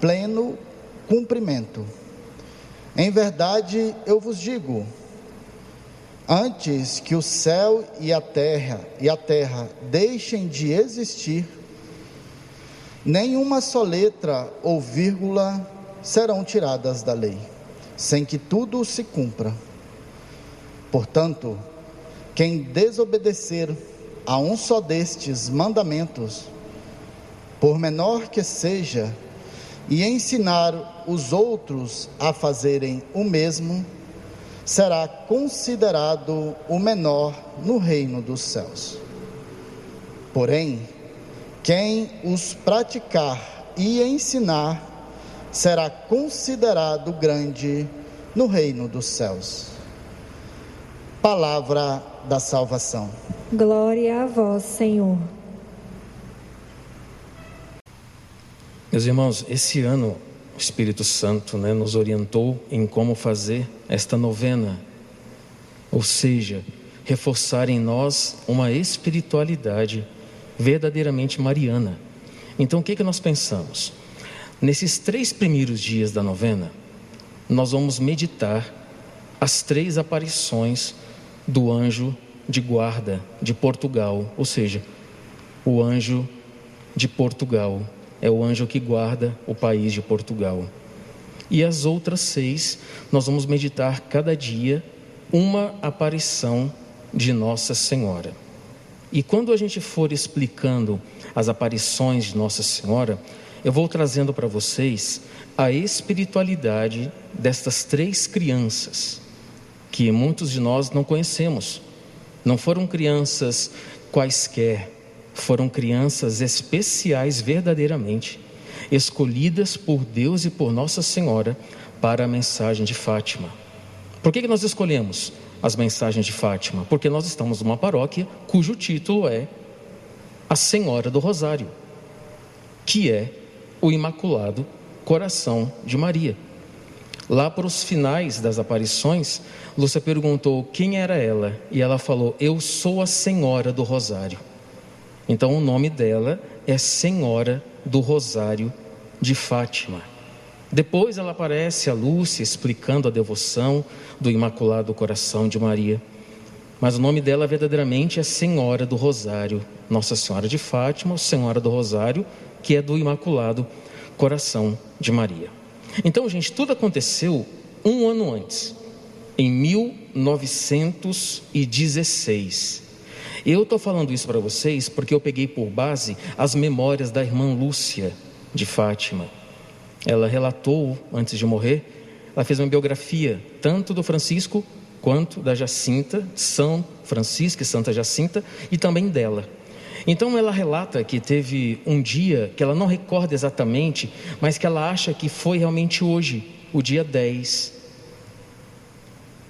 pleno cumprimento. Em verdade, eu vos digo, antes que o céu e a terra e a terra deixem de existir, nenhuma só letra ou vírgula serão tiradas da lei, sem que tudo se cumpra. Portanto, quem desobedecer a um só destes mandamentos, por menor que seja, e ensinar os outros a fazerem o mesmo, será considerado o menor no reino dos céus. Porém, quem os praticar e ensinar será considerado grande no reino dos céus. Palavra da salvação. Glória a vós, Senhor. Meus irmãos, esse ano o Espírito Santo né, nos orientou em como fazer esta novena, ou seja, reforçar em nós uma espiritualidade verdadeiramente mariana. Então, o que, que nós pensamos? Nesses três primeiros dias da novena, nós vamos meditar as três aparições do anjo de guarda de Portugal, ou seja, o anjo de Portugal é o anjo que guarda o país de Portugal. E as outras seis, nós vamos meditar cada dia uma aparição de Nossa Senhora. E quando a gente for explicando as aparições de Nossa Senhora, eu vou trazendo para vocês a espiritualidade destas três crianças, que muitos de nós não conhecemos. Não foram crianças quaisquer, foram crianças especiais verdadeiramente, escolhidas por Deus e por Nossa Senhora para a mensagem de Fátima. Por que, que nós escolhemos as mensagens de Fátima? Porque nós estamos numa paróquia cujo título é A Senhora do Rosário, que é o Imaculado Coração de Maria. Lá para os finais das aparições, Lúcia perguntou quem era ela, e ela falou: Eu sou a Senhora do Rosário. Então o nome dela é Senhora do Rosário de Fátima. Depois ela aparece a Lúcia explicando a devoção do Imaculado Coração de Maria. Mas o nome dela verdadeiramente é Senhora do Rosário, Nossa Senhora de Fátima, Senhora do Rosário, que é do Imaculado Coração de Maria. Então, gente, tudo aconteceu um ano antes, em 1916. Eu estou falando isso para vocês porque eu peguei por base as memórias da irmã Lúcia de Fátima. Ela relatou, antes de morrer, ela fez uma biografia tanto do Francisco quanto da Jacinta, São Francisco e Santa Jacinta, e também dela. Então ela relata que teve um dia que ela não recorda exatamente, mas que ela acha que foi realmente hoje, o dia 10,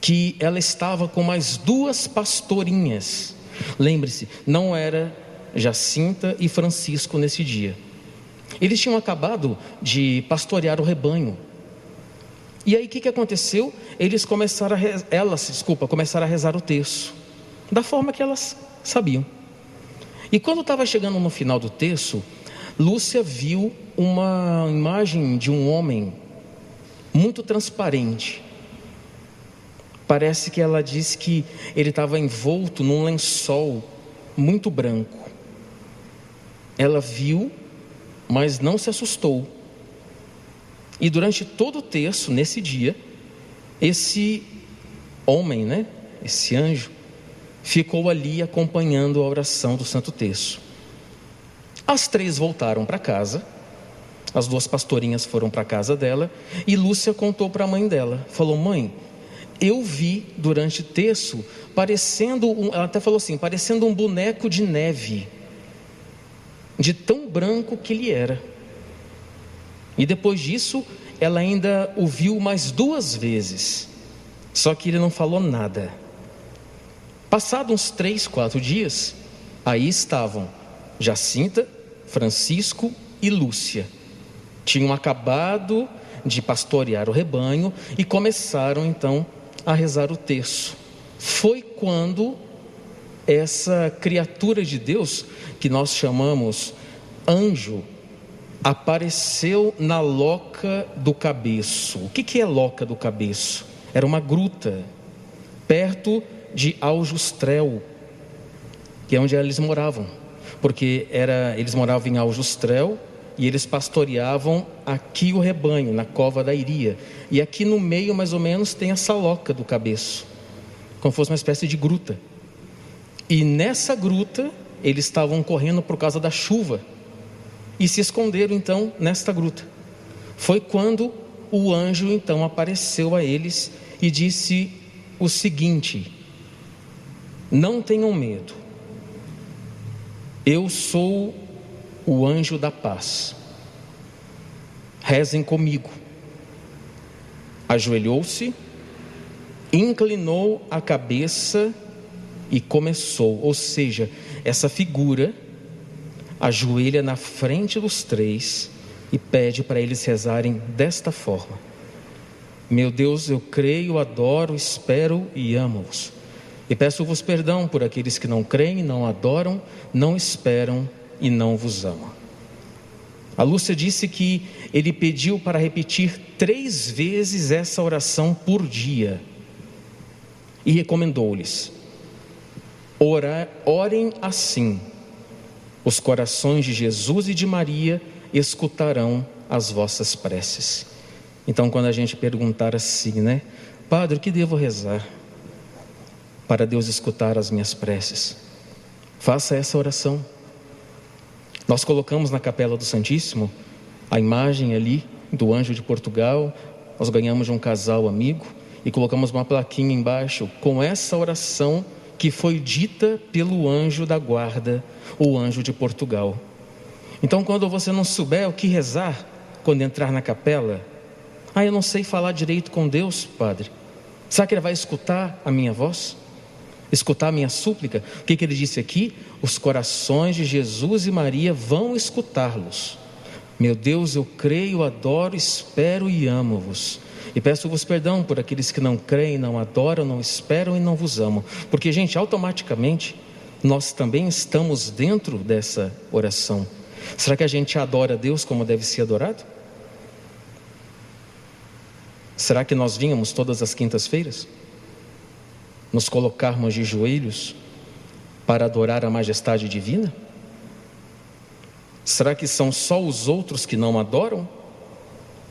que ela estava com mais duas pastorinhas Lembre-se, não era Jacinta e Francisco nesse dia. Eles tinham acabado de pastorear o rebanho. E aí o que, que aconteceu? Eles começaram a elas, desculpa, começaram a rezar o texto, da forma que elas sabiam. E quando estava chegando no final do texto, Lúcia viu uma imagem de um homem muito transparente, Parece que ela disse que ele estava envolto num lençol muito branco. Ela viu, mas não se assustou. E durante todo o texto, nesse dia, esse homem, né, esse anjo, ficou ali acompanhando a oração do Santo Terço. As três voltaram para casa, as duas pastorinhas foram para casa dela, e Lúcia contou para a mãe dela: falou, mãe, eu vi durante o texto, parecendo, um, ela até falou assim, parecendo um boneco de neve, de tão branco que ele era. E depois disso, ela ainda o viu mais duas vezes, só que ele não falou nada. Passados uns três, quatro dias, aí estavam Jacinta, Francisco e Lúcia. Tinham acabado de pastorear o rebanho e começaram então a rezar o terço. Foi quando essa criatura de Deus, que nós chamamos anjo, apareceu na loca do cabeço. O que, que é loca do cabeço? Era uma gruta, perto de Aljustrel, que é onde eles moravam. Porque era, eles moravam em Aljustrel e eles pastoreavam aqui o rebanho, na cova da Iria. E aqui no meio, mais ou menos, tem essa loca do cabeço, como fosse uma espécie de gruta. E nessa gruta, eles estavam correndo por causa da chuva e se esconderam então nesta gruta. Foi quando o anjo então apareceu a eles e disse o seguinte: Não tenham medo, eu sou o anjo da paz. Rezem comigo. Ajoelhou-se, inclinou a cabeça e começou, ou seja, essa figura ajoelha na frente dos três e pede para eles rezarem desta forma: Meu Deus, eu creio, adoro, espero e amo-vos. E peço-vos perdão por aqueles que não creem, não adoram, não esperam e não vos amam. A Lúcia disse que ele pediu para repetir três vezes essa oração por dia e recomendou-lhes: orem assim os corações de Jesus e de Maria escutarão as vossas preces. Então, quando a gente perguntar assim, né, Padre, o que devo rezar para Deus escutar as minhas preces? Faça essa oração. Nós colocamos na capela do Santíssimo a imagem ali do anjo de Portugal. Nós ganhamos de um casal amigo e colocamos uma plaquinha embaixo com essa oração que foi dita pelo anjo da guarda, o anjo de Portugal. Então, quando você não souber o que rezar quando entrar na capela, ah, eu não sei falar direito com Deus, Padre. Será que Ele vai escutar a minha voz? Escutar a minha súplica? O que, que ele disse aqui? Os corações de Jesus e Maria vão escutá-los. Meu Deus, eu creio, adoro, espero e amo-vos. E peço-vos perdão por aqueles que não creem, não adoram, não esperam e não vos amam. Porque, gente, automaticamente nós também estamos dentro dessa oração. Será que a gente adora Deus como deve ser adorado? Será que nós vínhamos todas as quintas-feiras? Nos colocarmos de joelhos para adorar a majestade divina? Será que são só os outros que não adoram?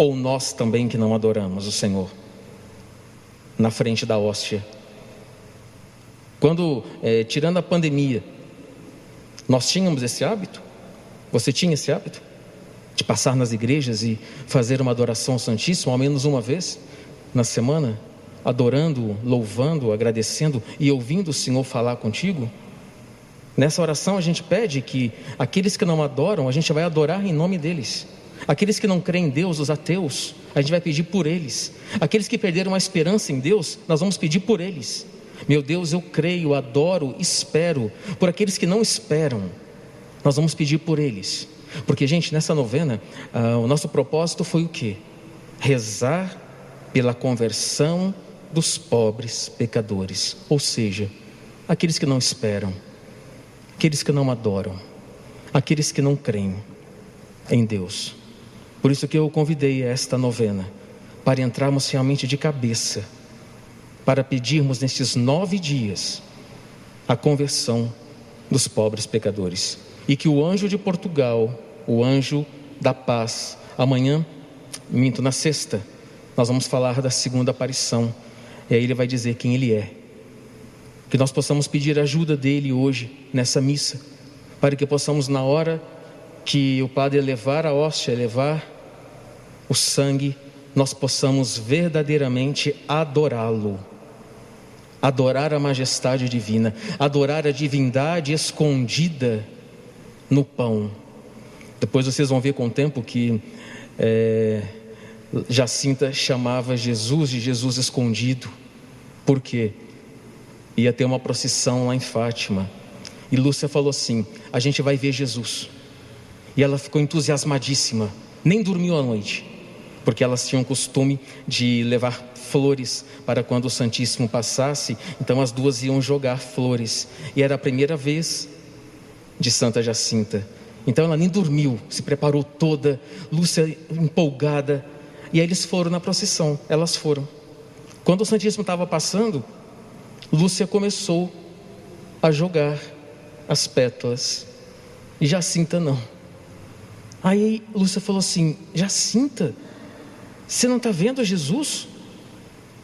ou nós também que não adoramos o Senhor na frente da hóstia? Quando, é, tirando a pandemia, nós tínhamos esse hábito? Você tinha esse hábito? De passar nas igrejas e fazer uma adoração santíssima, ao menos uma vez na semana, adorando, louvando, agradecendo e ouvindo o Senhor falar contigo? Nessa oração a gente pede que aqueles que não adoram, a gente vai adorar em nome deles. Aqueles que não creem em Deus, os ateus, a gente vai pedir por eles. Aqueles que perderam a esperança em Deus, nós vamos pedir por eles. Meu Deus, eu creio, adoro, espero. Por aqueles que não esperam, nós vamos pedir por eles. Porque, gente, nessa novena, ah, o nosso propósito foi o quê? Rezar pela conversão dos pobres pecadores, ou seja, aqueles que não esperam, aqueles que não adoram, aqueles que não creem em Deus. Por isso que eu convidei esta novena, para entrarmos realmente de cabeça, para pedirmos nestes nove dias a conversão dos pobres pecadores. E que o anjo de Portugal, o anjo da paz, amanhã, minto, na sexta, nós vamos falar da segunda aparição. E aí ele vai dizer quem ele é. Que nós possamos pedir ajuda dele hoje, nessa missa, para que possamos, na hora que o Padre levar a hóstia, levar o sangue, nós possamos verdadeiramente adorá-lo. Adorar a majestade divina, adorar a divindade escondida no pão. Depois vocês vão ver com o tempo que é, Jacinta chamava Jesus de Jesus escondido. Por quê? Ia ter uma procissão lá em Fátima. E Lúcia falou assim: a gente vai ver Jesus. E ela ficou entusiasmadíssima, nem dormiu à noite, porque elas tinham costume de levar flores para quando o Santíssimo passasse, então as duas iam jogar flores. E era a primeira vez de Santa Jacinta. Então ela nem dormiu, se preparou toda, Lúcia empolgada. E aí eles foram na procissão, elas foram. Quando o Santíssimo estava passando, Lúcia começou a jogar as pétalas. E Jacinta não. Aí Lúcia falou assim: Jacinta, você não está vendo Jesus?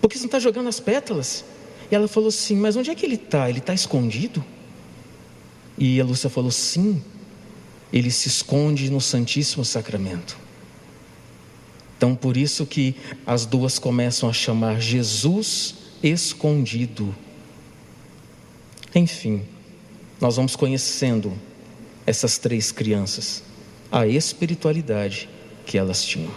Por que você não está jogando as pétalas? E ela falou assim: Mas onde é que ele está? Ele está escondido? E a Lúcia falou: Sim, ele se esconde no Santíssimo Sacramento. Então, por isso que as duas começam a chamar Jesus escondido. Enfim, nós vamos conhecendo essas três crianças, a espiritualidade que elas tinham.